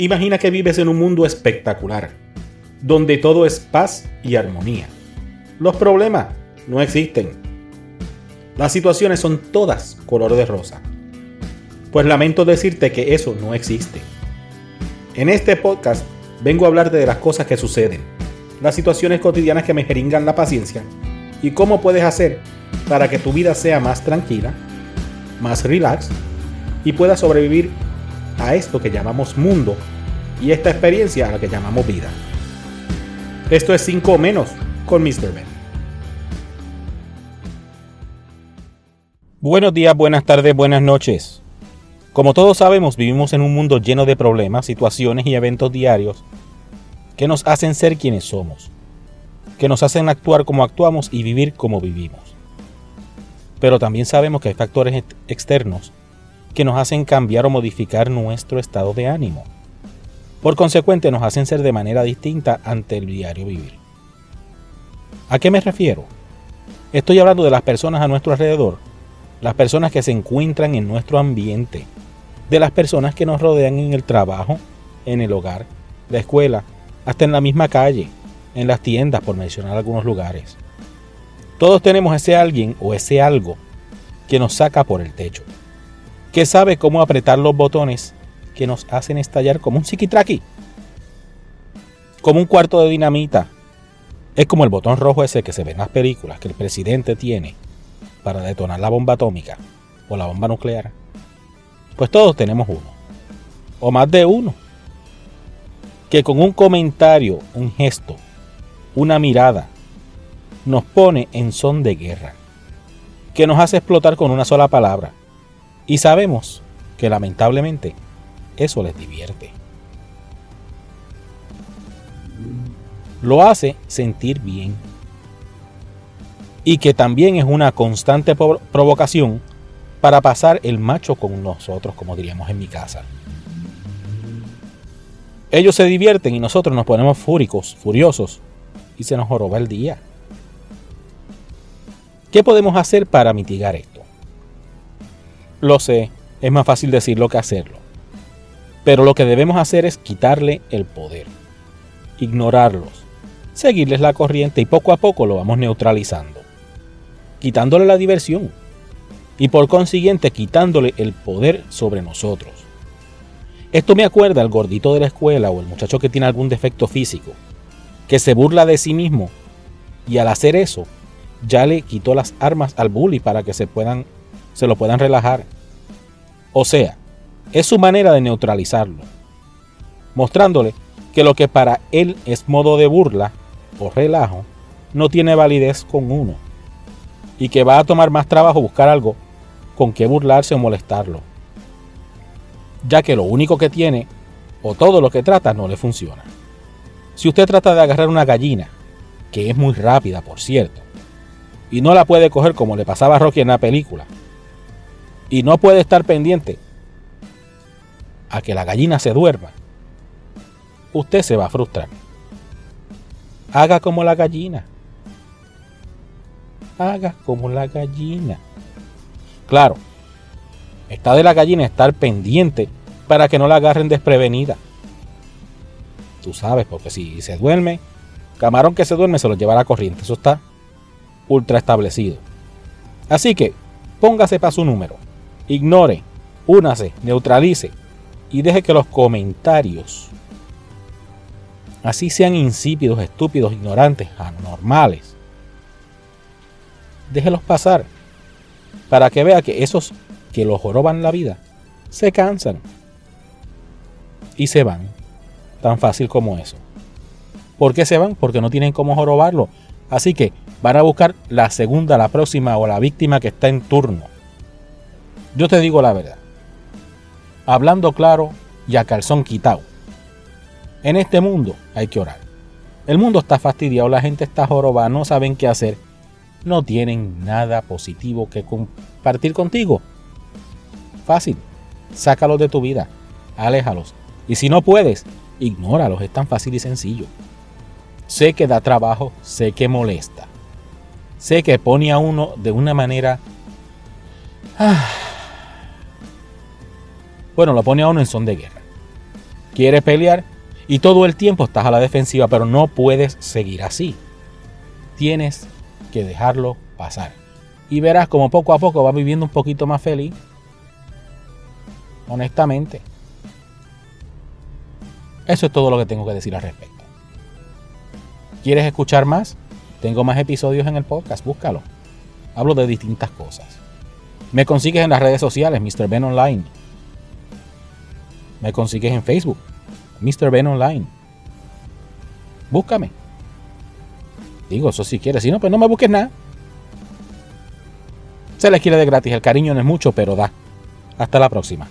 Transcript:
Imagina que vives en un mundo espectacular, donde todo es paz y armonía. Los problemas no existen. Las situaciones son todas color de rosa. Pues lamento decirte que eso no existe. En este podcast vengo a hablarte de las cosas que suceden, las situaciones cotidianas que me jeringan la paciencia y cómo puedes hacer para que tu vida sea más tranquila, más relax y puedas sobrevivir a esto que llamamos mundo y esta experiencia a la que llamamos vida. Esto es 5 menos con Mr. Ben. Buenos días, buenas tardes, buenas noches. Como todos sabemos, vivimos en un mundo lleno de problemas, situaciones y eventos diarios que nos hacen ser quienes somos, que nos hacen actuar como actuamos y vivir como vivimos. Pero también sabemos que hay factores externos que nos hacen cambiar o modificar nuestro estado de ánimo. Por consecuente, nos hacen ser de manera distinta ante el diario vivir. ¿A qué me refiero? Estoy hablando de las personas a nuestro alrededor, las personas que se encuentran en nuestro ambiente, de las personas que nos rodean en el trabajo, en el hogar, la escuela, hasta en la misma calle, en las tiendas, por mencionar algunos lugares. Todos tenemos ese alguien o ese algo que nos saca por el techo que sabe cómo apretar los botones que nos hacen estallar como un psiquitraqui, como un cuarto de dinamita. Es como el botón rojo ese que se ve en las películas que el presidente tiene para detonar la bomba atómica o la bomba nuclear. Pues todos tenemos uno, o más de uno, que con un comentario, un gesto, una mirada, nos pone en son de guerra, que nos hace explotar con una sola palabra, y sabemos que lamentablemente eso les divierte. Lo hace sentir bien. Y que también es una constante provocación para pasar el macho con nosotros, como diríamos en mi casa. Ellos se divierten y nosotros nos ponemos fúricos, furiosos, y se nos joroba el día. ¿Qué podemos hacer para mitigar esto? Lo sé, es más fácil decirlo que hacerlo. Pero lo que debemos hacer es quitarle el poder, ignorarlos, seguirles la corriente y poco a poco lo vamos neutralizando, quitándole la diversión y por consiguiente quitándole el poder sobre nosotros. Esto me acuerda al gordito de la escuela o el muchacho que tiene algún defecto físico, que se burla de sí mismo y al hacer eso ya le quitó las armas al bully para que se puedan se lo puedan relajar. O sea, es su manera de neutralizarlo, mostrándole que lo que para él es modo de burla o relajo, no tiene validez con uno, y que va a tomar más trabajo buscar algo con que burlarse o molestarlo, ya que lo único que tiene o todo lo que trata no le funciona. Si usted trata de agarrar una gallina, que es muy rápida por cierto, y no la puede coger como le pasaba a Rocky en la película, y no puede estar pendiente a que la gallina se duerma, usted se va a frustrar. Haga como la gallina. Haga como la gallina. Claro, está de la gallina estar pendiente para que no la agarren desprevenida. Tú sabes, porque si se duerme, camarón que se duerme se lo lleva a la corriente. Eso está ultra establecido. Así que póngase para su número ignore, únase, neutralice y deje que los comentarios, así sean insípidos, estúpidos, ignorantes, anormales, déjelos pasar para que vea que esos que los joroban la vida se cansan y se van. Tan fácil como eso. ¿Por qué se van? Porque no tienen cómo jorobarlo. Así que van a buscar la segunda, la próxima o la víctima que está en turno. Yo te digo la verdad. Hablando claro y a calzón quitado. En este mundo hay que orar. El mundo está fastidiado, la gente está jorobada, no saben qué hacer. No tienen nada positivo que compartir contigo. Fácil. Sácalos de tu vida. Aléjalos. Y si no puedes, ignóralos. Es tan fácil y sencillo. Sé que da trabajo, sé que molesta. Sé que pone a uno de una manera... Ah, bueno, lo pone a uno en son de guerra. quieres pelear y todo el tiempo estás a la defensiva, pero no puedes seguir así. Tienes que dejarlo pasar. Y verás como poco a poco vas viviendo un poquito más feliz. Honestamente. Eso es todo lo que tengo que decir al respecto. ¿Quieres escuchar más? Tengo más episodios en el podcast, búscalo. Hablo de distintas cosas. Me consigues en las redes sociales, Mr. Ben Online. Me consigues en Facebook, Mr. Ben Online. Búscame. Digo, eso si quieres. Si no, pues no me busques nada. Se les quiere de gratis. El cariño no es mucho, pero da. Hasta la próxima.